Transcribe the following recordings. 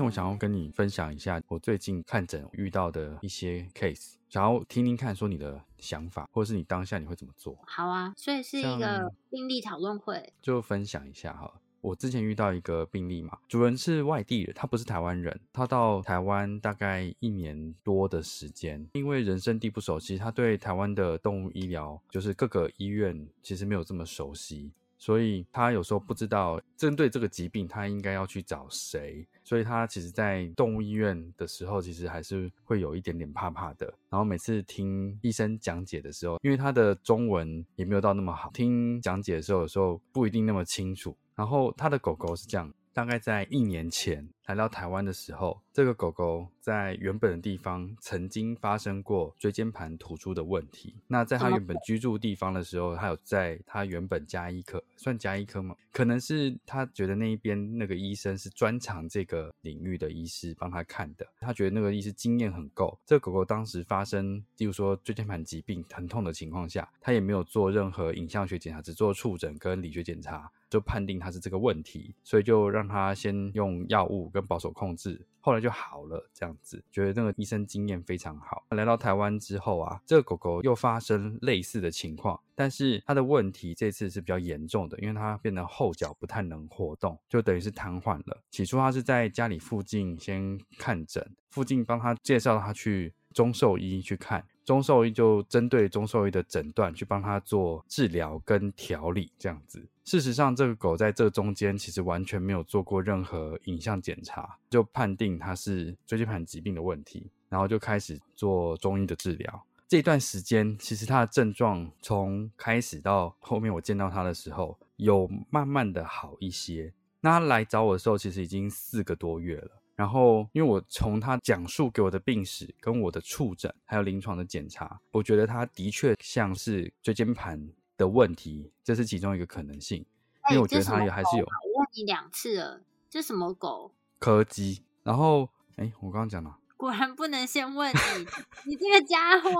天我想要跟你分享一下我最近看诊遇到的一些 case，想要听听看说你的想法，或者是你当下你会怎么做？好啊，所以是一个病例讨论会，就分享一下哈。我之前遇到一个病例嘛，主人是外地人，他不是台湾人，他到台湾大概一年多的时间，因为人生地不熟悉，他对台湾的动物医疗，就是各个医院其实没有这么熟悉。所以他有时候不知道针对这个疾病，他应该要去找谁。所以他其实，在动物医院的时候，其实还是会有一点点怕怕的。然后每次听医生讲解的时候，因为他的中文也没有到那么好，听讲解的时候，有时候不一定那么清楚。然后他的狗狗是这样。大概在一年前来到台湾的时候，这个狗狗在原本的地方曾经发生过椎间盘突出的问题。那在它原本居住地方的时候，它有在它原本加医科，算加医科吗？可能是他觉得那一边那个医生是专长这个领域的医师帮他看的，他觉得那个医师经验很够。这个狗狗当时发生，例如说椎间盘疾病疼痛的情况下，他也没有做任何影像学检查，只做触诊跟理学检查。就判定它是这个问题，所以就让它先用药物跟保守控制，后来就好了。这样子，觉得那个医生经验非常好。来到台湾之后啊，这个狗狗又发生类似的情况，但是它的问题这次是比较严重的，因为它变得后脚不太能活动，就等于是瘫痪了。起初他是在家里附近先看诊，附近帮他介绍他去中兽医去看。中兽医就针对中兽医的诊断去帮他做治疗跟调理，这样子。事实上，这个狗在这中间其实完全没有做过任何影像检查，就判定它是椎间盘疾病的问题，然后就开始做中医的治疗。这段时间，其实它的症状从开始到后面我见到它的时候，有慢慢的好一些。那他来找我的时候，其实已经四个多月了。然后，因为我从他讲述给我的病史、跟我的触诊，还有临床的检查，我觉得他的确像是椎间盘的问题，这是其中一个可能性。因为我觉得他也还是有。我问你两次了，这什么狗？柯基。然后，哎，我刚刚讲了。果然不能先问你，你这个家伙。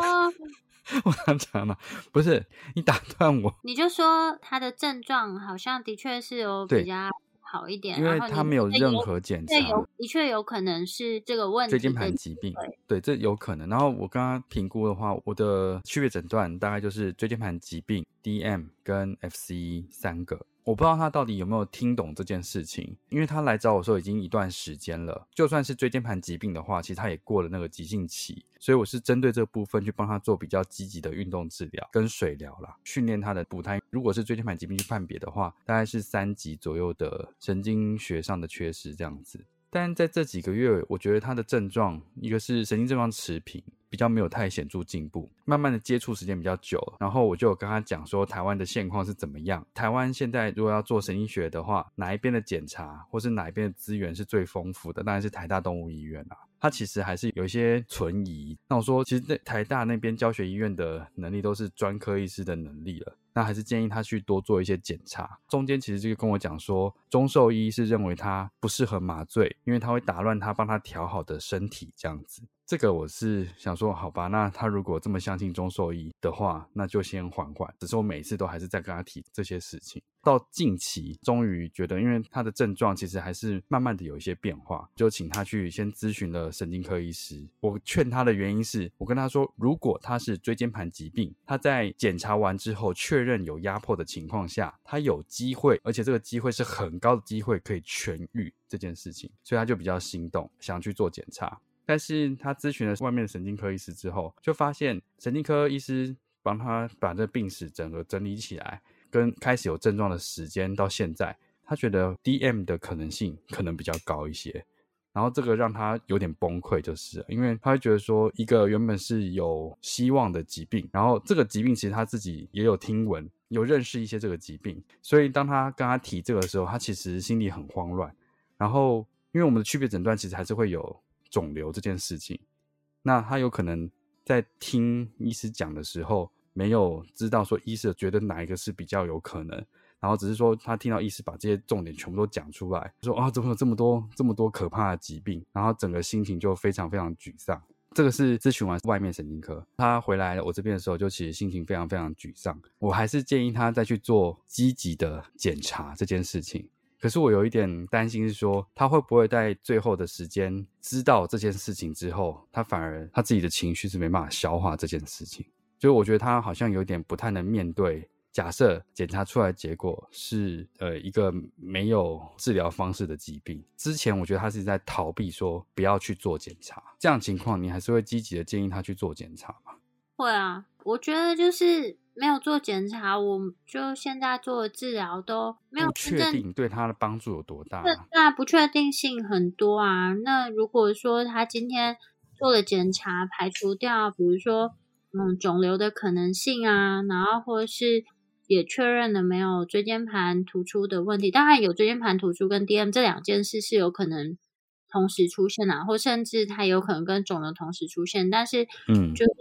我刚讲了，不是你打断我。你就说他的症状好像的确是有比较。好一点，因为他没有任何检查，的确有可能是这个问题。椎间盘疾病，对，这有可能。然后我刚刚评估的话，我的区别诊断大概就是椎间盘疾病、DM 跟 FC 三个。我不知道他到底有没有听懂这件事情，因为他来找我说已经一段时间了。就算是椎间盘疾病的话，其实他也过了那个急性期，所以我是针对这部分去帮他做比较积极的运动治疗跟水疗啦，训练他的步态。如果是椎间盘疾病去判别的话，大概是三级左右的神经学上的缺失这样子。但在这几个月，我觉得他的症状，一个是神经症状持平。比较没有太显著进步，慢慢的接触时间比较久，然后我就跟他讲说台湾的现况是怎么样。台湾现在如果要做神经学的话，哪一边的检查或是哪一边的资源是最丰富的？当然是台大动物医院啊。他其实还是有一些存疑。那我说，其实那台大那边教学医院的能力都是专科医师的能力了，那还是建议他去多做一些检查。中间其实就跟我讲说，中兽医是认为他不适合麻醉，因为他会打乱他帮他调好的身体这样子。这个我是想说，好吧，那他如果这么相信中兽医的话，那就先缓缓。只是我每次都还是在跟他提这些事情。到近期，终于觉得，因为他的症状其实还是慢慢的有一些变化，就请他去先咨询了神经科医师。我劝他的原因是，我跟他说，如果他是椎间盘疾病，他在检查完之后确认有压迫的情况下，他有机会，而且这个机会是很高的机会可以痊愈这件事情，所以他就比较心动，想去做检查。但是他咨询了外面的神经科医师之后，就发现神经科医师帮他把这病史整个整理起来。跟开始有症状的时间到现在，他觉得 DM 的可能性可能比较高一些，然后这个让他有点崩溃，就是因为他会觉得说，一个原本是有希望的疾病，然后这个疾病其实他自己也有听闻，有认识一些这个疾病，所以当他跟他提这个的时候，他其实心里很慌乱。然后因为我们的区别诊断其实还是会有肿瘤这件事情，那他有可能在听医师讲的时候。没有知道说医师觉得哪一个是比较有可能，然后只是说他听到医师把这些重点全部都讲出来，说啊怎么有这么多这么多可怕的疾病，然后整个心情就非常非常沮丧。这个是咨询完外面神经科，他回来我这边的时候，就其实心情非常非常沮丧。我还是建议他再去做积极的检查这件事情。可是我有一点担心是说，他会不会在最后的时间知道这件事情之后，他反而他自己的情绪是没办法消化这件事情。就我觉得他好像有点不太能面对。假设检查出来结果是呃一个没有治疗方式的疾病，之前我觉得他是在逃避说不要去做检查。这样情况，你还是会积极的建议他去做检查吗？会啊，我觉得就是没有做检查，我就现在做的治疗都没有确定对他的帮助有多大。那不确定性很多啊。那如果说他今天做了检查，排除掉，比如说。嗯，肿瘤的可能性啊，然后或是也确认了没有椎间盘突出的问题。当然，有椎间盘突出跟 DM 这两件事是有可能同时出现啊，或甚至它有可能跟肿瘤同时出现。但是，嗯，就是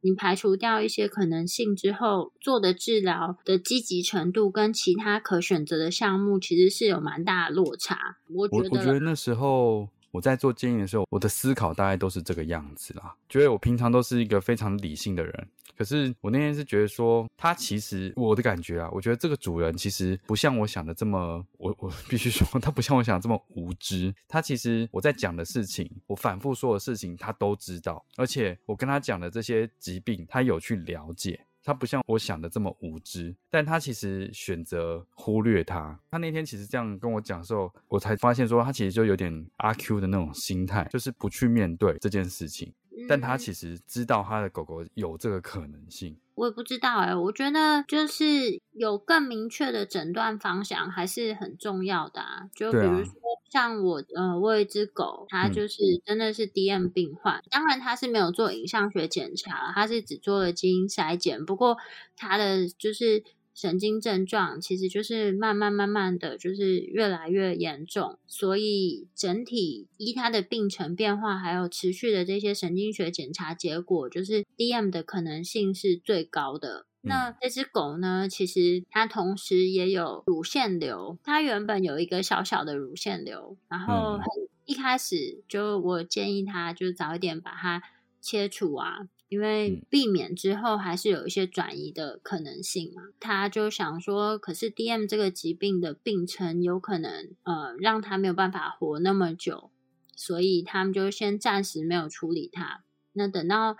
你排除掉一些可能性之后，做的治疗的积极程度跟其他可选择的项目其实是有蛮大的落差。我觉得，我觉得那时候。我在做建议的时候，我的思考大概都是这个样子啦。觉得我平常都是一个非常理性的人，可是我那天是觉得说，他其实我的感觉啊，我觉得这个主人其实不像我想的这么，我我必须说，他不像我想的这么无知。他其实我在讲的事情，我反复说的事情，他都知道，而且我跟他讲的这些疾病，他有去了解。他不像我想的这么无知，但他其实选择忽略他。他那天其实这样跟我讲的时候，我才发现说他其实就有点阿 Q 的那种心态，就是不去面对这件事情。但他其实知道他的狗狗有这个可能性。我也不知道哎，我觉得就是有更明确的诊断方向还是很重要的啊。就比如说像我呃，我有一只狗，它就是真的是 DM 病患。当然它是没有做影像学检查，它是只做了基因筛检。不过它的就是。神经症状其实就是慢慢慢慢的就是越来越严重，所以整体依他的病程变化，还有持续的这些神经学检查结果，就是 DM 的可能性是最高的。那这只狗呢，其实它同时也有乳腺瘤，它原本有一个小小的乳腺瘤，然后一开始就我建议它就早一点把它切除啊。因为避免之后还是有一些转移的可能性嘛，他就想说，可是 DM 这个疾病的病程有可能呃让他没有办法活那么久，所以他们就先暂时没有处理它。那等到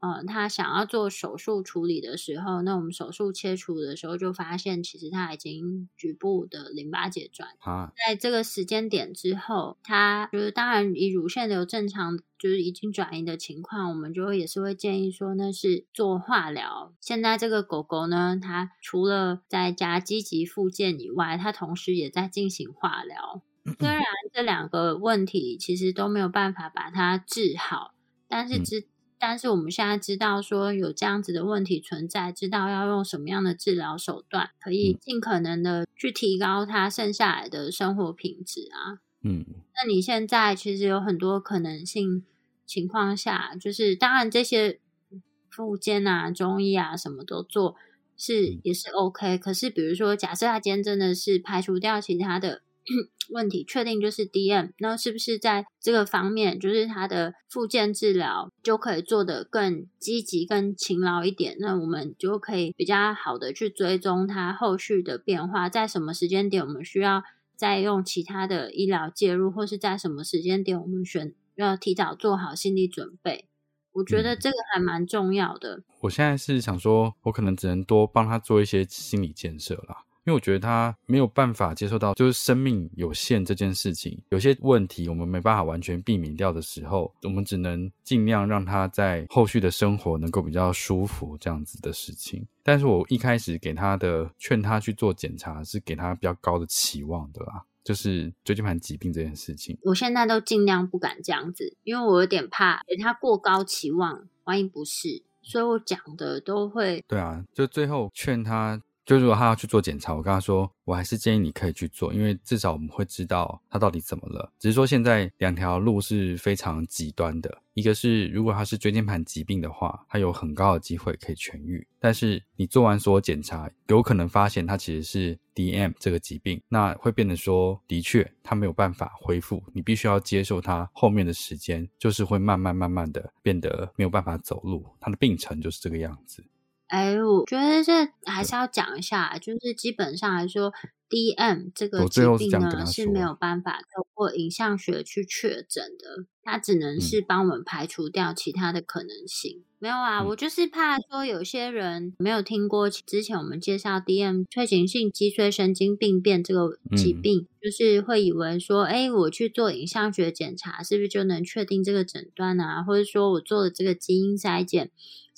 呃他想要做手术处理的时候，那我们手术切除的时候就发现，其实他已经局部的淋巴结转。啊，在这个时间点之后，他就是当然以乳腺瘤正常。就是已经转移的情况，我们就也是会建议说，那是做化疗。现在这个狗狗呢，它除了在家积极复健以外，它同时也在进行化疗。虽然这两个问题其实都没有办法把它治好，但是知但是我们现在知道说有这样子的问题存在，知道要用什么样的治疗手段，可以尽可能的去提高他剩下来的生活品质啊。嗯，那你现在其实有很多可能性。情况下，就是当然这些附件啊、中医啊什么都做是也是 OK。可是比如说，假设他今天真的是排除掉其他的 问题确定就是 DM，那是不是在这个方面，就是他的复健治疗就可以做得更积极、更勤劳一点？那我们就可以比较好的去追踪他后续的变化，在什么时间点我们需要再用其他的医疗介入，或是在什么时间点我们选要提早做好心理准备？我觉得这个还蛮重要的。我现在是想说，我可能只能多帮他做一些心理建设啦。因为我觉得他没有办法接受到，就是生命有限这件事情，有些问题我们没办法完全避免掉的时候，我们只能尽量让他在后续的生活能够比较舒服这样子的事情。但是我一开始给他的劝他去做检查，是给他比较高的期望的啦，就是椎间盘疾病这件事情。我现在都尽量不敢这样子，因为我有点怕给他过高期望，万一不是，所以我讲的都会。对啊，就最后劝他。就如果他要去做检查，我跟他说，我还是建议你可以去做，因为至少我们会知道他到底怎么了。只是说现在两条路是非常极端的，一个是如果他是椎间盘疾病的话，他有很高的机会可以痊愈。但是你做完所有检查，有可能发现他其实是 DM 这个疾病，那会变得说，的确他没有办法恢复，你必须要接受他后面的时间，就是会慢慢慢慢的变得没有办法走路，他的病程就是这个样子。哎，我觉得这还是要讲一下，就是基本上来说，DM 这个疾病呢是没有办法透过影像学去确诊的，它只能是帮我们排除掉其他的可能性。没有啊，我就是怕说有些人没有听过之前我们介绍 DM 退行性脊髓神经病变这个疾病，就是会以为说，哎，我去做影像学检查，是不是就能确定这个诊断啊？或者说我做了这个基因筛检。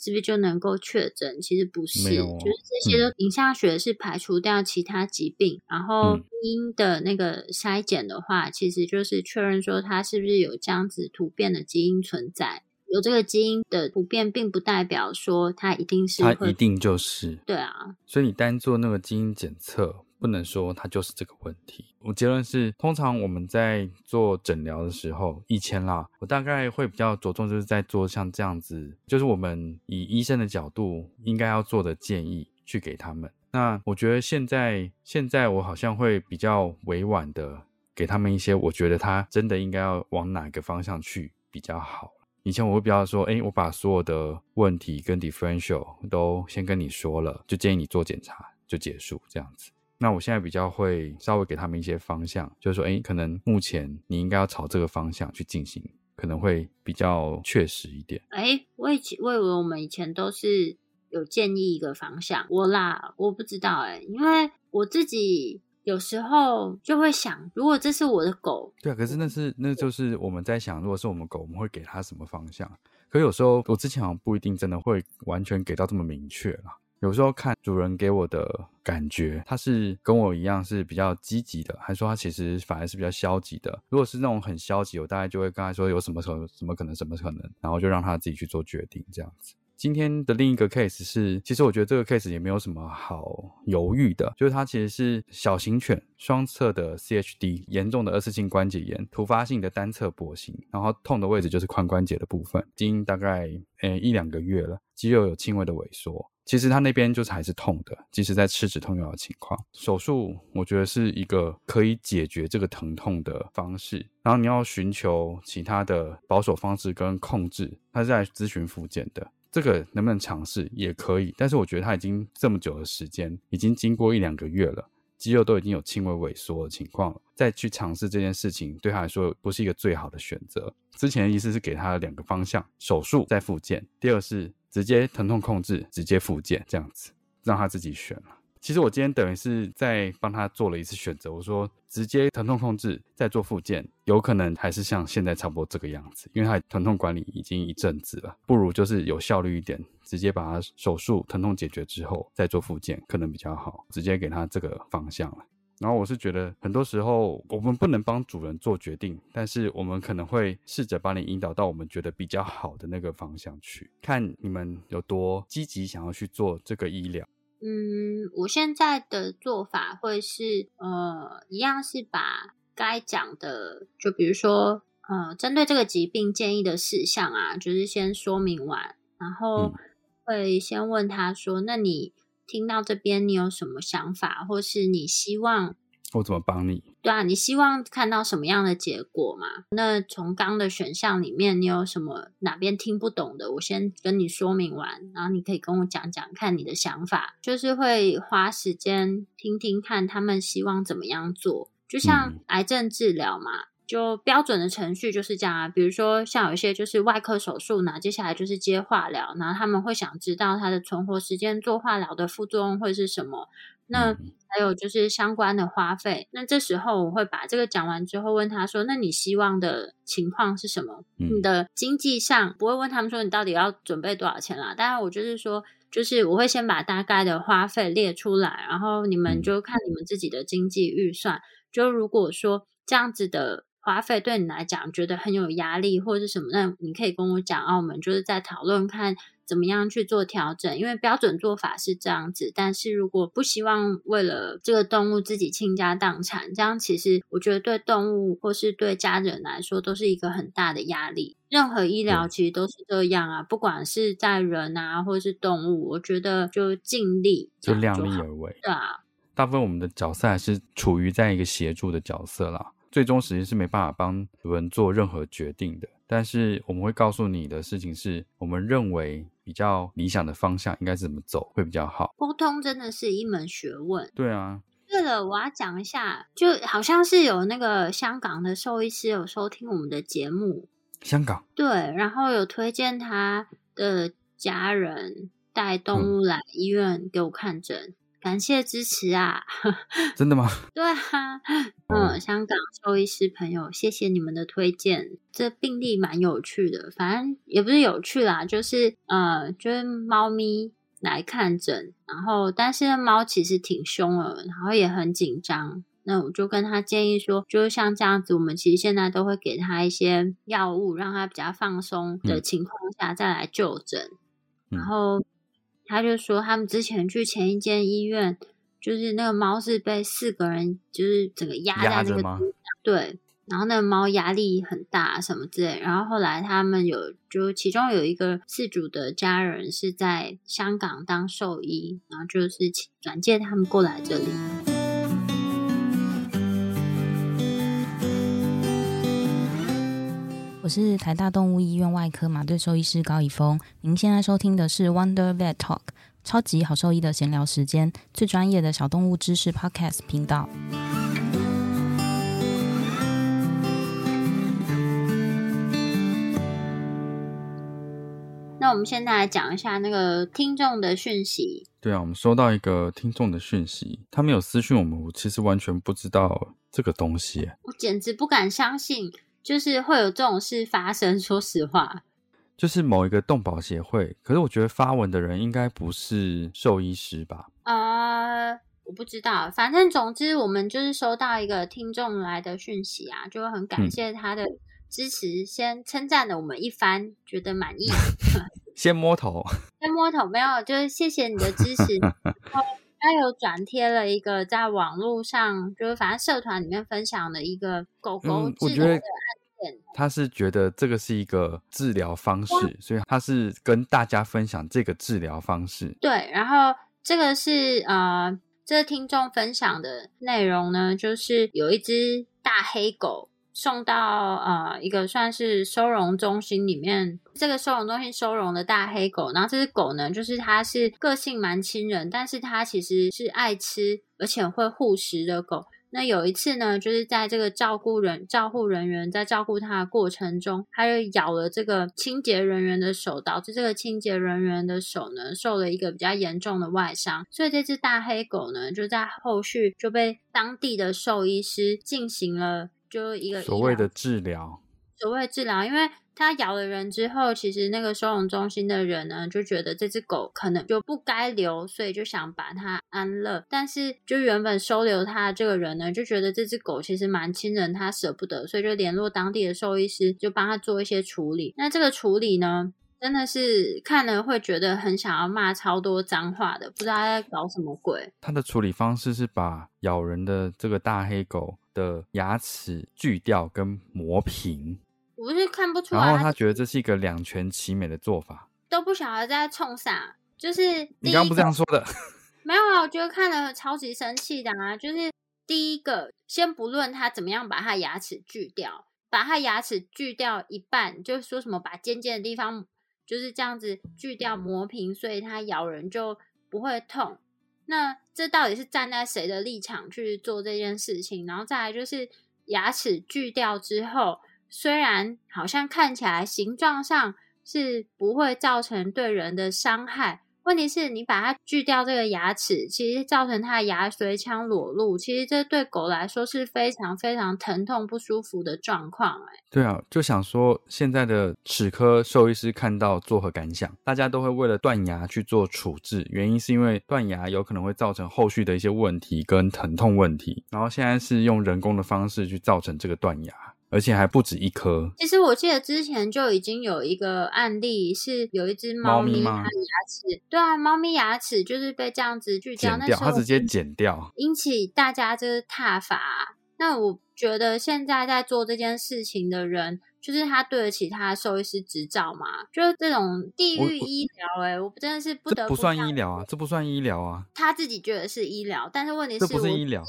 是不是就能够确诊？其实不是，就是这些都影像学是排除掉其他疾病，然后基因的那个筛检的话，其实就是确认说它是不是有这样子突变的基因存在。有这个基因的突变，并不代表说它一定是它一定就是对啊。所以你单做那个基因检测。不能说它就是这个问题。我结论是，通常我们在做诊疗的时候，以前啦，我大概会比较着重就是在做像这样子，就是我们以医生的角度应该要做的建议去给他们。那我觉得现在现在我好像会比较委婉的给他们一些，我觉得他真的应该要往哪个方向去比较好。以前我会比较说，哎，我把所有的问题跟 differential 都先跟你说了，就建议你做检查就结束这样子。那我现在比较会稍微给他们一些方向，就是说，哎，可能目前你应该要朝这个方向去进行，可能会比较确实一点。哎，我以前我以为我们以前都是有建议一个方向，我啦，我不知道哎，因为我自己有时候就会想，如果这是我的狗，对啊，可是那是那就是我们在想，如果是我们狗，我们会给它什么方向？可有时候我之前好像不一定真的会完全给到这么明确啦。有时候看主人给我的感觉，他是跟我一样是比较积极的，还说他其实反而是比较消极的。如果是那种很消极，我大概就会跟他说有什么可什么可能什么可能，然后就让他自己去做决定这样子。今天的另一个 case 是，其实我觉得这个 case 也没有什么好犹豫的，就是它其实是小型犬双侧的 CHD，严重的二次性关节炎，突发性的单侧跛行，然后痛的位置就是髋关节的部分，已经大概呃一两个月了，肌肉有轻微的萎缩。其实他那边就是还是痛的，即使在吃止痛药的情况，手术我觉得是一个可以解决这个疼痛的方式。然后你要寻求其他的保守方式跟控制，他是在咨询复健的，这个能不能尝试也可以。但是我觉得他已经这么久的时间，已经经过一两个月了，肌肉都已经有轻微萎缩的情况了，再去尝试这件事情对他来说不是一个最好的选择。之前的意思是给他两个方向：手术再复健。第二是。直接疼痛控制，直接复健，这样子让他自己选了。其实我今天等于是在帮他做了一次选择。我说直接疼痛控制再做复健，有可能还是像现在差不多这个样子，因为他疼痛管理已经一阵子了，不如就是有效率一点，直接把他手术疼痛解决之后再做复健，可能比较好。直接给他这个方向了。然后我是觉得，很多时候我们不能帮主人做决定，但是我们可能会试着把你引导到我们觉得比较好的那个方向去，看你们有多积极想要去做这个医疗。嗯，我现在的做法会是，呃，一样是把该讲的，就比如说，呃，针对这个疾病建议的事项啊，就是先说明完，然后会先问他说，那你。听到这边，你有什么想法，或是你希望我怎么帮你？对啊，你希望看到什么样的结果嘛？那从刚的选项里面，你有什么哪边听不懂的？我先跟你说明完，然后你可以跟我讲讲看你的想法，就是会花时间听听看他们希望怎么样做，就像癌症治疗嘛。就标准的程序就是这样啊，比如说像有一些就是外科手术呢，接下来就是接化疗，然后他们会想知道它的存活时间、做化疗的副作用会是什么，那还有就是相关的花费。那这时候我会把这个讲完之后，问他说：“那你希望的情况是什么？你的经济上不会问他们说你到底要准备多少钱啦。当然，我就是说，就是我会先把大概的花费列出来，然后你们就看你们自己的经济预算。就如果说这样子的。花费对你来讲觉得很有压力，或者是什么？那你可以跟我讲啊，我们就是在讨论看怎么样去做调整。因为标准做法是这样子，但是如果不希望为了这个动物自己倾家荡产，这样其实我觉得对动物或是对家人来说都是一个很大的压力。任何医疗其实都是这样啊，不管是在人啊，或者是动物，我觉得就尽力就量力而为。对啊，大部分我们的角色还是处于在一个协助的角色啦。最终实际是没办法帮主人做任何决定的，但是我们会告诉你的事情是我们认为比较理想的方向应该怎么走会比较好。沟通真的是一门学问。对啊。对了，我要讲一下，就好像是有那个香港的兽医师有收听我们的节目。香港。对，然后有推荐他的家人带动物来医院给我看诊。感谢支持啊！真的吗？对啊，嗯，香港兽医师朋友，谢谢你们的推荐。这病例蛮有趣的，反正也不是有趣啦，就是呃，就是猫咪来看诊，然后但是猫其实挺凶的，然后也很紧张。那我就跟他建议说，就是像这样子，我们其实现在都会给他一些药物，让他比较放松的情况下再来就诊，然后。他就说，他们之前去前一间医院，就是那个猫是被四个人，就是整个压在那个对，然后那个猫压力很大什么之类，然后后来他们有，就其中有一个事主的家人是在香港当兽医，然后就是转介他们过来这里。我是台大动物医院外科马队兽医师高以峰。您现在收听的是 Wonder Vet Talk，超级好兽医的闲聊时间，最专业的小动物知识 Podcast 频道。那我们现在来讲一下那个听众的讯息。对啊，我们收到一个听众的讯息，他没有私讯我们，我其实完全不知道这个东西，我简直不敢相信。就是会有这种事发生，说实话，就是某一个动保协会，可是我觉得发文的人应该不是兽医师吧？呃，我不知道，反正总之我们就是收到一个听众来的讯息啊，就很感谢他的支持，先称赞了我们一番，觉得满意，先摸头，先摸头，没有，就是谢谢你的支持。他有转贴了一个在网络上，就是反正社团里面分享的一个狗狗治疗的案件。他是觉得这个是一个治疗方式，所以他是跟大家分享这个治疗方式。对，然后这个是呃，这个听众分享的内容呢，就是有一只大黑狗。送到呃一个算是收容中心里面，这个收容中心收容的大黑狗，然后这只狗呢，就是它是个性蛮亲人，但是它其实是爱吃而且会护食的狗。那有一次呢，就是在这个照顾人照护人员在照顾它的过程中，它就咬了这个清洁人员的手，导致这个清洁人员的手呢受了一个比较严重的外伤。所以这只大黑狗呢，就在后续就被当地的兽医师进行了。就一个所谓的治疗，所谓治疗，因为它咬了人之后，其实那个收容中心的人呢，就觉得这只狗可能就不该留，所以就想把它安乐。但是，就原本收留它的这个人呢，就觉得这只狗其实蛮亲人，他舍不得，所以就联络当地的兽医师，就帮他做一些处理。那这个处理呢，真的是看了会觉得很想要骂超多脏话的，不知道在搞什么鬼。他的处理方式是把咬人的这个大黑狗。的牙齿锯掉跟磨平，我是看不出来。然后他觉得这是一个两全其美的做法，都不晓得在冲啥。就是你刚刚不这样说的，没有啊？我觉得看了超级生气的啊！就是第一个，先不论他怎么样把他牙齿锯掉，把他牙齿锯掉一半，就是说什么把尖尖的地方就是这样子锯掉磨平，所以它咬人就不会痛。那这到底是站在谁的立场去做这件事情？然后再来就是牙齿锯掉之后，虽然好像看起来形状上是不会造成对人的伤害。问题是你把它锯掉这个牙齿，其实造成它的牙髓腔裸露，其实这对狗来说是非常非常疼痛不舒服的状况。哎，对啊，就想说现在的齿科兽医师看到作何感想？大家都会为了断牙去做处置，原因是因为断牙有可能会造成后续的一些问题跟疼痛问题，然后现在是用人工的方式去造成这个断牙。而且还不止一颗。其实我记得之前就已经有一个案例，是有一只猫咪，它的牙齿，对啊，猫咪牙齿就是被这样子锯掉，那时候它直接剪掉，引起大家就是踏伐。那我觉得现在在做这件事情的人。就是他对得起他的兽医师执照嘛？就是这种地域医疗，哎，我真的是不得不算医疗啊，这不算医疗啊。他自己觉得是医疗，但是问题是，这不是医疗，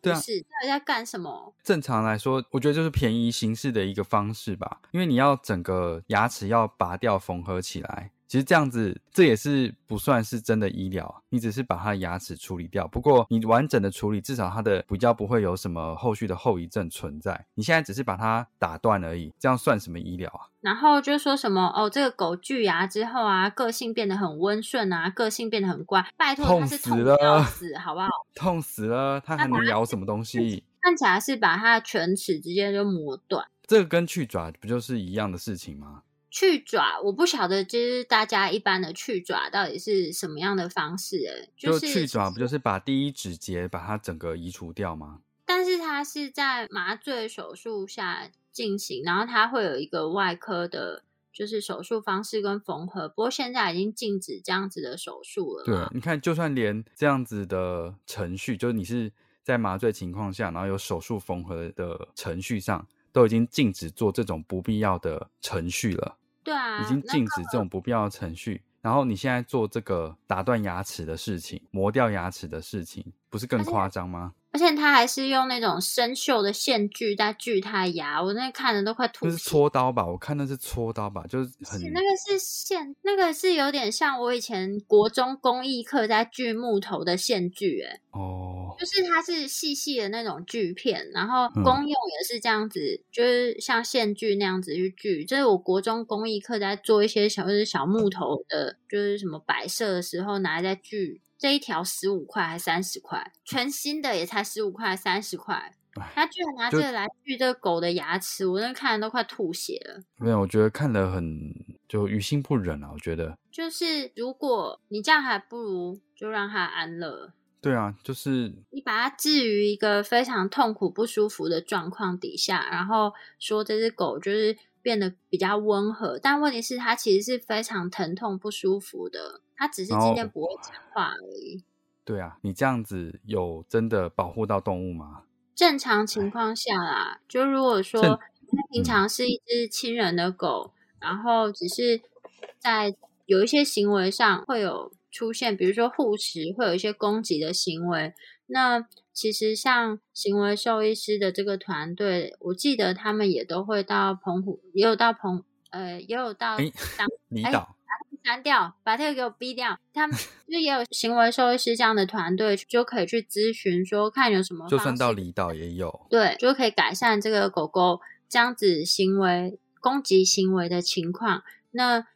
对啊，是到底在干什么？正常来说，我觉得就是便宜形式的一个方式吧，因为你要整个牙齿要拔掉缝合起来。其实这样子，这也是不算是真的医疗，你只是把它的牙齿处理掉。不过你完整的处理，至少它的比较不会有什么后续的后遗症存在。你现在只是把它打断而已，这样算什么医疗啊？然后就说什么哦，这个狗锯牙之后啊，个性变得很温顺啊，个性变得很乖。拜托，痛死了，死好不好？痛死了，它还能咬什么东西？看起来是把它的犬齿直接就磨断。这个跟去爪不就是一样的事情吗？去爪，我不晓得，就是大家一般的去爪到底是什么样的方式？哎，就是去爪，不就是把第一指节把它整个移除掉吗？但是它是在麻醉手术下进行，然后它会有一个外科的，就是手术方式跟缝合。不过现在已经禁止这样子的手术了。对，你看，就算连这样子的程序，就是你是在麻醉情况下，然后有手术缝合的程序上。都已经禁止做这种不必要的程序了。对啊，已经禁止这种不必要的程序。然后你现在做这个打断牙齿的事情、磨掉牙齿的事情，不是更夸张吗？而且他还是用那种生锈的线锯在锯他牙，我那看的都快吐。那是搓刀吧？我看那是搓刀吧，就是很那个是线，那个是有点像我以前国中工艺课在锯木头的线锯，哎哦，就是它是细细的那种锯片，然后公用也是这样子，就是像线锯那样子去锯。这是我国中工艺课在做一些小就是小木头的，就是什么摆设的时候拿来在锯。这一条十五块还三十块，全新的也才十五块三十块，他居然拿这个来锯这个狗的牙齿，我那看的都快吐血了。没有，我觉得看得很就于心不忍啊。我觉得就是如果你这样，还不如就让它安乐。对啊，就是你把它置于一个非常痛苦不舒服的状况底下，然后说这只狗就是变得比较温和，但问题是它其实是非常疼痛不舒服的。他只是今天不会讲话而已。对啊，你这样子有真的保护到动物吗？正常情况下啦，就如果说它平常是一只亲人的狗，然后只是在有一些行为上会有出现，比如说护食，会有一些攻击的行为。那其实像行为兽医师的这个团队，我记得他们也都会到澎湖，也有到澎，呃，也有到当 离岛。删掉，把这个给我逼掉。他们 就也有行为兽医师这样的团队，就可以去咨询说，看有什么。就算到离岛也有。对，就可以改善这个狗狗这样子行为攻击行为的情况。那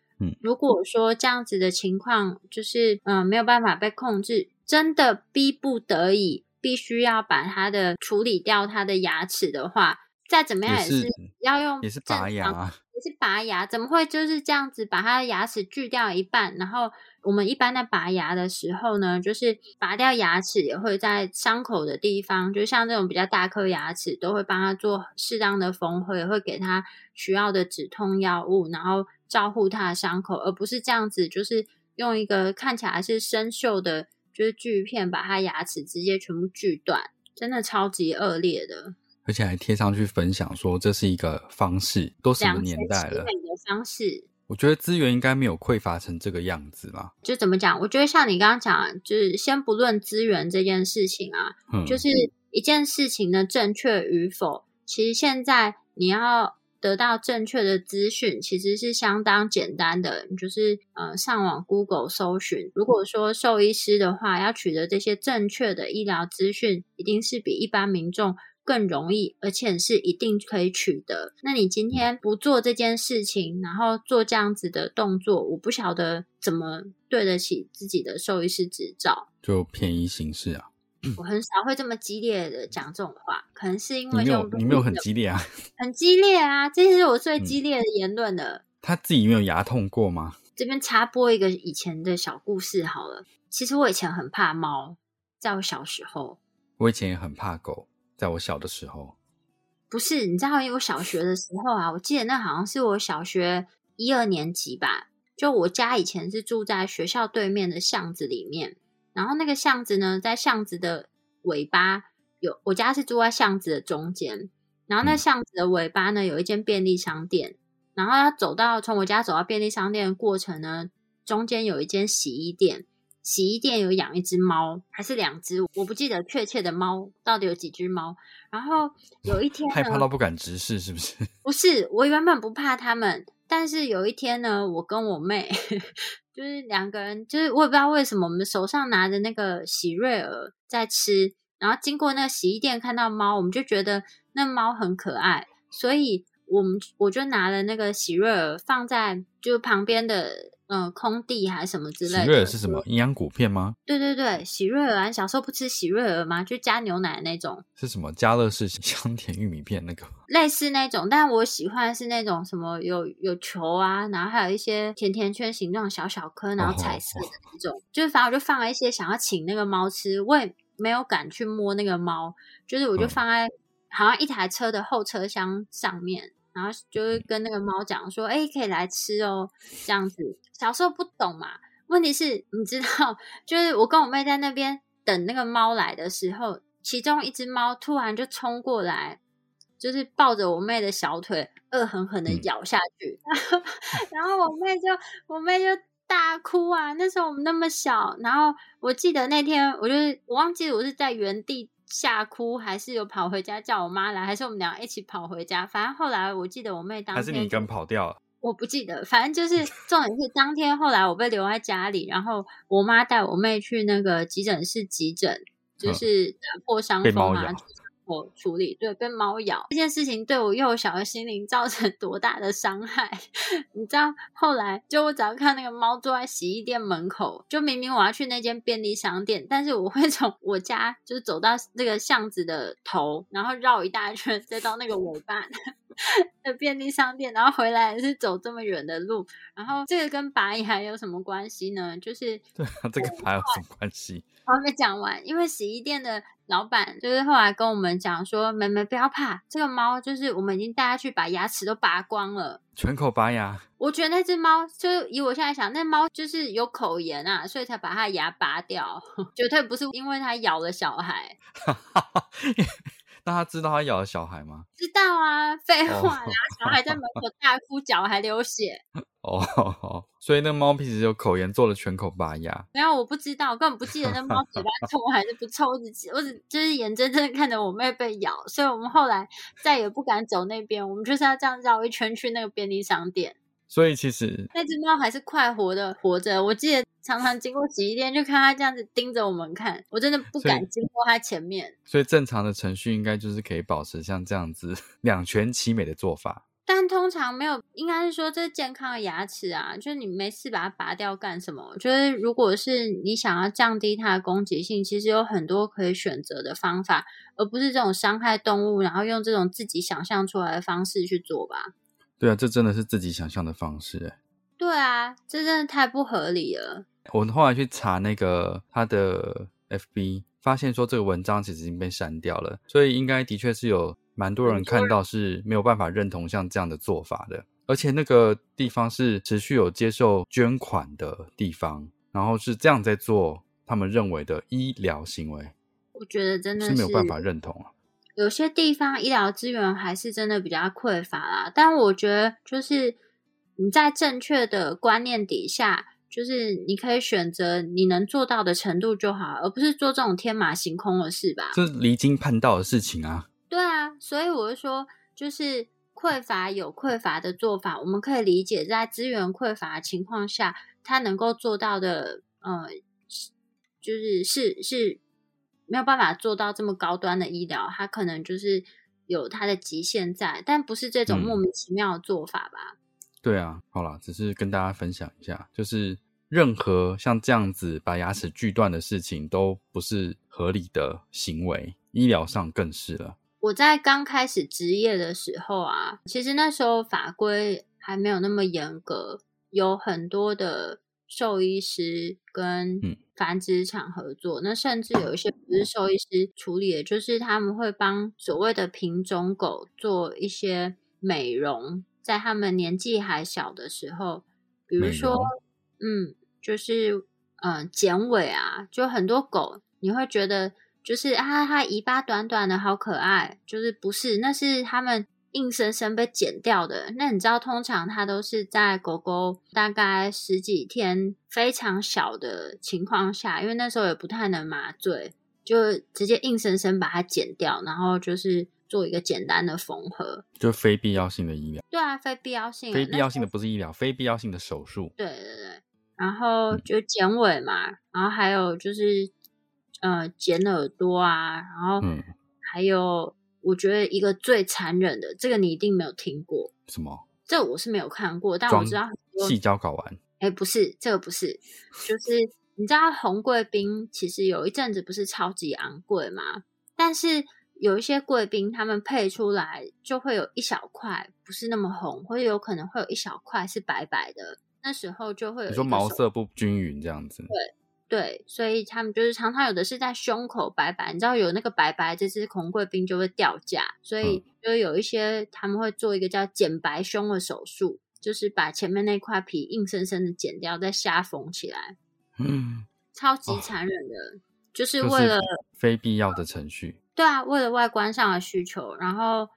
如果说这样子的情况就是嗯没有办法被控制，真的逼不得已必须要把它的处理掉它的牙齿的话，再怎么样也是要用也是拔牙。也是拔牙，怎么会就是这样子把他的牙齿锯掉一半？然后我们一般在拔牙的时候呢，就是拔掉牙齿也会在伤口的地方，就像这种比较大颗牙齿，都会帮他做适当的缝合，也会给他需要的止痛药物，然后照顾他的伤口，而不是这样子，就是用一个看起来是生锈的，就是锯片把他牙齿直接全部锯断，真的超级恶劣的。而且还贴上去分享说这是一个方式，都什么年代了？的方式，我觉得资源应该没有匮乏成这个样子啦。就怎么讲？我觉得像你刚刚讲，就是先不论资源这件事情啊，就是一件事情的正确与否，其实现在你要得到正确的资讯，其实是相当简单的，就是呃上网 Google 搜寻。如果说兽医师的话，要取得这些正确的医疗资讯，一定是比一般民众。更容易，而且是一定可以取得。那你今天不做这件事情，然后做这样子的动作，我不晓得怎么对得起自己的兽医师执照，就便宜行事啊。我很少会这么激烈的讲这种话，可能是因为你没有你没有很激烈啊，很激烈啊，这是我最激烈的言论了。他自己没有牙痛过吗？这边插播一个以前的小故事好了。其实我以前很怕猫，在我小时候，我以前也很怕狗。在我小的时候，不是你知道，因为我小学的时候啊，我记得那好像是我小学一二年级吧。就我家以前是住在学校对面的巷子里面，然后那个巷子呢，在巷子的尾巴有，我家是住在巷子的中间，然后那巷子的尾巴呢，有一间便利商店，然后要走到从我家走到便利商店的过程呢，中间有一间洗衣店。洗衣店有养一只猫，还是两只？我不记得确切的猫到底有几只猫。然后有一天，害怕到不敢直视，是不是？不是，我原本不怕他们，但是有一天呢，我跟我妹就是两个人，就是我也不知道为什么，我们手上拿着那个喜瑞尔在吃，然后经过那个洗衣店看到猫，我们就觉得那猫很可爱，所以我们我就拿了那个喜瑞尔放在就旁边的。嗯，空地还是什么之类的？喜瑞尔是什么营养谷片吗？对对对，喜瑞尔，小时候不吃喜瑞尔吗？就加牛奶那种。是什么？加乐士香 甜玉米片那个？类似那种，但我喜欢是那种什么有有球啊，然后还有一些甜甜圈形状小小颗，然后彩色的那种。就是反正我就放了一些，想要请那个猫吃，我也没有敢去摸那个猫，就是我就放在好像一台车的后车厢上面。然后就是跟那个猫讲说：“哎，可以来吃哦。”这样子，小时候不懂嘛。问题是，你知道，就是我跟我妹在那边等那个猫来的时候，其中一只猫突然就冲过来，就是抱着我妹的小腿，恶狠狠的咬下去。然后我妹就我妹就大哭啊。那时候我们那么小，然后我记得那天，我就是我忘记我是在原地。吓哭还是有跑回家叫我妈来，还是我们俩一起跑回家？反正后来我记得我妹当还是你跟跑掉了，我不记得。反正就是 重点是当天后来我被留在家里，然后我妈带我妹去那个急诊室急诊，就是打破伤风啊。处理对被猫咬这件事情对我幼小的心灵造成多大的伤害？你知道后来就我只要看那个猫坐在洗衣店门口，就明明我要去那间便利商店，但是我会从我家就是走到那个巷子的头，然后绕一大圈再到那个尾巴的便利商店，然后回来是走这么远的路。然后这个跟拔牙有什么关系呢？就是 对啊，这个拔有什么关系？我还没讲完，因为洗衣店的。老板就是后来跟我们讲说：“妹妹不要怕，这个猫就是我们已经带它去把牙齿都拔光了，全口拔牙。我觉得那只猫，就以我现在想，那猫就是有口炎啊，所以才把它牙拔掉，绝对不是因为它咬了小孩。那他知道他咬了小孩吗？知道啊，废话呀，小孩在门口大哭，脚还流血。哦，所以那猫平时有口炎，做了全口拔牙。没有，我不知道，我根本不记得那猫嘴巴 臭还是不臭，我只我只就是眼睁睁看着我妹被咬，所以我们后来再也不敢走那边，我们就是要这样绕一圈去那个便利商店。所以其实那只猫还是快活的活着，我记得常常经过洗衣店，就看他这样子盯着我们看，我真的不敢经过他前面。所以正常的程序应该就是可以保持像这样子 两全其美的做法。但通常没有，应该是说这健康的牙齿啊，就是你没事把它拔掉干什么？就是如果是你想要降低它的攻击性，其实有很多可以选择的方法，而不是这种伤害动物，然后用这种自己想象出来的方式去做吧。对啊，这真的是自己想象的方式哎。对啊，这真的太不合理了。我后来去查那个他的 FB，发现说这个文章其实已经被删掉了，所以应该的确是有蛮多人看到是没有办法认同像这样的做法的。而且那个地方是持续有接受捐款的地方，然后是这样在做他们认为的医疗行为。我觉得真的是没有办法认同啊。有些地方医疗资源还是真的比较匮乏啦，但我觉得就是你在正确的观念底下就是你可以选择你能做到的程度就好，而不是做这种天马行空的事吧。这是离经叛道的事情啊。对啊，所以我就说，就是匮乏有匮乏的做法，我们可以理解，在资源匮乏的情况下，他能够做到的，呃，就是是是没有办法做到这么高端的医疗，他可能就是有他的极限在，但不是这种莫名其妙的做法吧？对啊，好了，只是跟大家分享一下，就是任何像这样子把牙齿锯断的事情，都不是合理的行为，医疗上更是了。我在刚开始执业的时候啊，其实那时候法规还没有那么严格，有很多的兽医师跟繁殖场合作。那甚至有一些不是兽医师处理的，就是他们会帮所谓的品种狗做一些美容，在他们年纪还小的时候，比如说，嗯，就是嗯剪尾啊，就很多狗你会觉得。就是啊，它尾巴短短的好可爱，就是不是，那是他们硬生生被剪掉的。那你知道，通常它都是在狗狗大概十几天非常小的情况下，因为那时候也不太能麻醉，就直接硬生生把它剪掉，然后就是做一个简单的缝合，就非必要性的医疗。对啊，非必要性，非必要性的不是医疗，非必要性的手术。对对对，然后就剪尾嘛，然后还有就是。呃，剪耳朵啊，然后还有，我觉得一个最残忍的，这个你一定没有听过。什么？这我是没有看过，但我知道很多细胶睾丸。哎，不是，这个不是，就是你知道红贵宾其实有一阵子不是超级昂贵吗？但是有一些贵宾他们配出来就会有一小块不是那么红，或者有可能会有一小块是白白的，那时候就会有你说毛色不均匀这样子。对。对，所以他们就是常常有的是在胸口白白，你知道有那个白白，这只红贵宾就会掉价，所以就有一些他们会做一个叫剪白胸的手术，就是把前面那块皮硬生生的剪掉，再瞎缝起来。嗯，超级残忍的，就是为了非必要的程序。对啊，为了外观上的需求，然后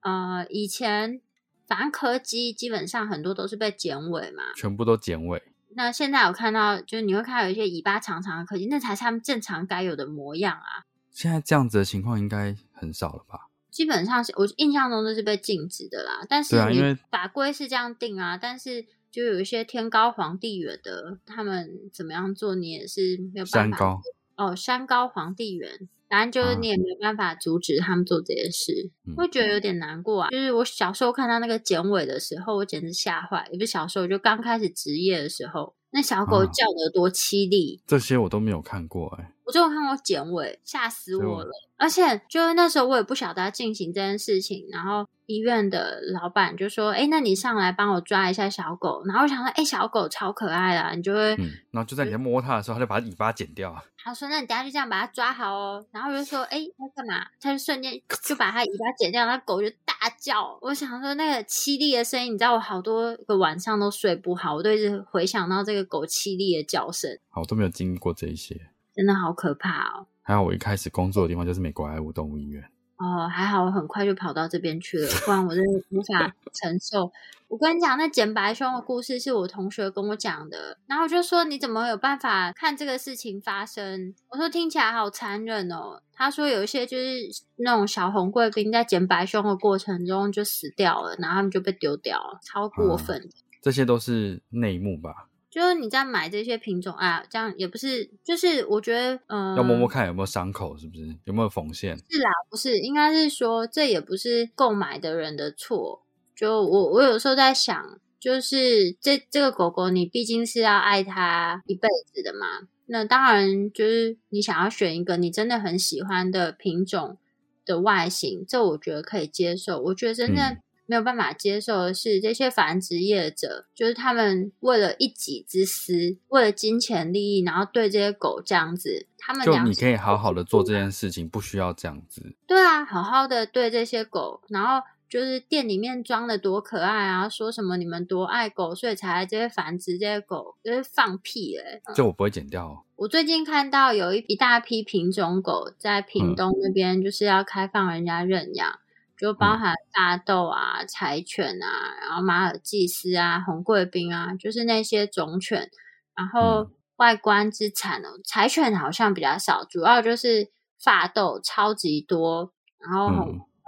呃，以前反正柯基基本上很多都是被剪尾嘛，全部都剪尾。那现在我看到，就是你会看到有一些尾巴长长的柯基，那才是他们正常该有的模样啊。现在这样子的情况应该很少了吧？基本上是我印象中都是被禁止的啦。但是你法规是这样定啊，但是就有一些天高皇帝远的，他们怎么样做，你也是没有办法。山高哦，山高皇帝远。反正就是你也没有办法阻止他们做这件事，会觉得有点难过啊。就是我小时候看到那个剪尾的时候，我简直吓坏。也不是小时候，就刚开始职业的时候，那小狗叫得多凄厉。这些我都没有看过哎，我就有看过剪尾，吓死我了。而且就是那时候我也不晓得要进行这件事情，然后。医院的老板就说：“哎，那你上来帮我抓一下小狗。”然后我想说：“哎，小狗超可爱的，你就会……嗯，然后就在你在摸它的时候，他就把尾巴剪掉。他说：“那你等下就这样把它抓好哦。”然后我就说：“哎，要干嘛？”他就瞬间就把它尾巴剪掉，那狗就大叫。我想说那个凄厉的声音，你知道我好多个晚上都睡不好，我都一直回想到这个狗凄厉的叫声。好，我都没有经历过这一些，真的好可怕哦。还好我一开始工作的地方就是美国爱物动物医院。哦，还好我很快就跑到这边去了，不然我真的无法 承受。我跟你讲，那剪白胸的故事是我同学跟我讲的，然后就说你怎么有办法看这个事情发生？我说听起来好残忍哦。他说有一些就是那种小红贵宾在剪白胸的过程中就死掉了，然后他们就被丢掉了，超过分。这些都是内幕吧？就是你在买这些品种啊，这样也不是，就是我觉得，嗯，要摸摸看有没有伤口，是不是有没有缝线？是啦，不是，应该是说这也不是购买的人的错。就我，我有时候在想，就是这这个狗狗，你毕竟是要爱它一辈子的嘛。那当然，就是你想要选一个你真的很喜欢的品种的外形，这我觉得可以接受。我觉得真正。没有办法接受的是，这些繁殖业者就是他们为了一己之私，为了金钱利益，然后对这些狗这样子。他们就你可以好好的做这件事情，不需要这样子。对啊，好好的对这些狗，然后就是店里面装的多可爱啊，说什么你们多爱狗，所以才这些繁殖这些狗，就是放屁嘞。就我不会剪掉。我最近看到有一一大批品种狗在屏东那边，就是要开放人家认养。就包含大豆啊、柴犬啊，然后马尔济斯啊、红贵宾啊，就是那些种犬，然后外观之惨哦，柴犬好像比较少，主要就是发豆超级多，然后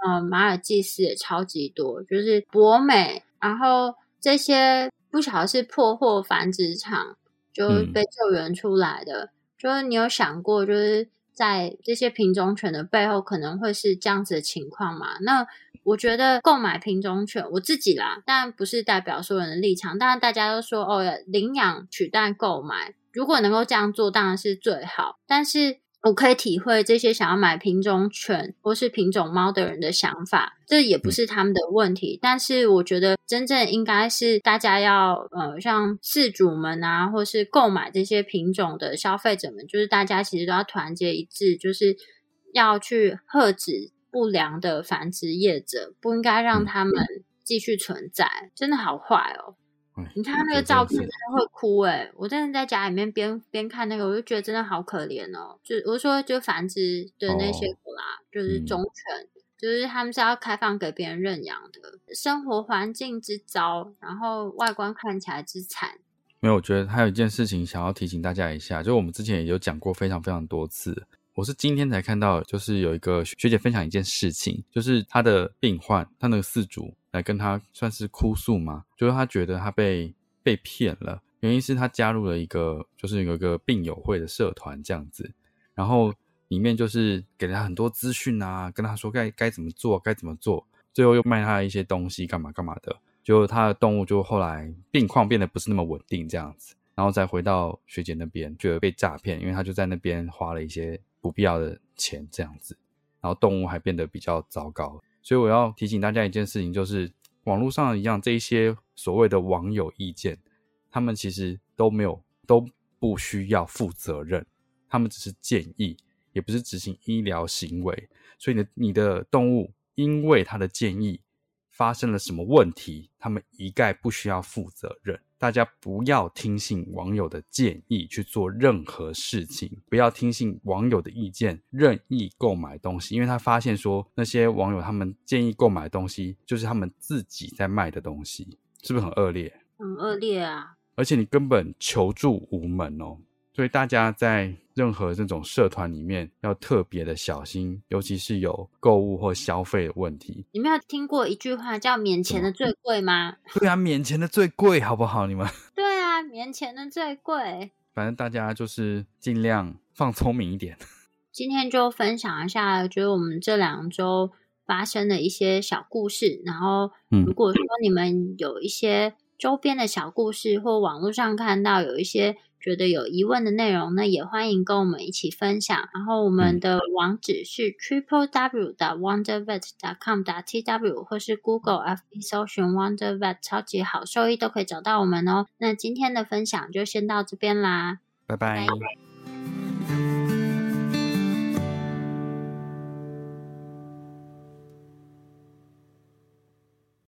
呃马尔济斯也超级多，就是博美，然后这些不晓得是破获繁殖场就被救援出来的，就是你有想过，就是在这些品种犬的背后可能会是这样子的情况嘛？那我觉得购买品种犬，我自己啦，但不是代表所有人的立场。当然，大家都说哦，领养取代购买，如果能够这样做，当然是最好。但是我可以体会这些想要买品种犬或是品种猫的人的想法，这也不是他们的问题。但是我觉得，真正应该是大家要呃，像饲主们啊，或是购买这些品种的消费者们，就是大家其实都要团结一致，就是要去遏止。不良的繁殖业者不应该让他们继续存在，真的好坏哦！你看那个照片，真的会哭哎！我真的在家里面边边看那个，我就觉得真的好可怜哦。就我说，就繁殖的那些狗啦，就是忠犬，就是他们是要开放给别人认养的，生活环境之糟，然后外观看起来之惨。没有，我觉得还有一件事情想要提醒大家一下，就我们之前也有讲过非常非常多次。我是今天才看到，就是有一个学姐分享一件事情，就是她的病患，她那个饲主来跟她算是哭诉嘛，就是她觉得她被被骗了，原因是她加入了一个就是有一个病友会的社团这样子，然后里面就是给了她很多资讯啊，跟她说该该怎么做，该怎么做，最后又卖她一些东西干嘛干嘛的，就她的动物就后来病况变得不是那么稳定这样子，然后再回到学姐那边，觉得被诈骗，因为她就在那边花了一些。不必要的钱这样子，然后动物还变得比较糟糕，所以我要提醒大家一件事情，就是网络上一样这一些所谓的网友意见，他们其实都没有都不需要负责任，他们只是建议，也不是执行医疗行为，所以呢，你的动物因为他的建议发生了什么问题，他们一概不需要负责任。大家不要听信网友的建议去做任何事情，不要听信网友的意见任意购买东西，因为他发现说那些网友他们建议购买的东西就是他们自己在卖的东西，是不是很恶劣？很恶劣啊！而且你根本求助无门哦。所以大家在任何这种社团里面要特别的小心，尤其是有购物或消费的问题。你们有听过一句话叫“免钱的最贵”吗？对啊，免钱的最贵，好不好？你们 对啊，免钱的最贵。反正大家就是尽量放聪明一点。今天就分享一下，就是我们这两周发生的一些小故事。然后，如果说你们有一些周边的小故事，或网络上看到有一些。觉得有疑问的内容，呢也欢迎跟我们一起分享。然后我们的网址是 triple w 的 wondervet dot com 打 t w 或是 Google F B 搜寻 wondervet 超级好兽医都可以找到我们哦。那今天的分享就先到这边啦，拜拜。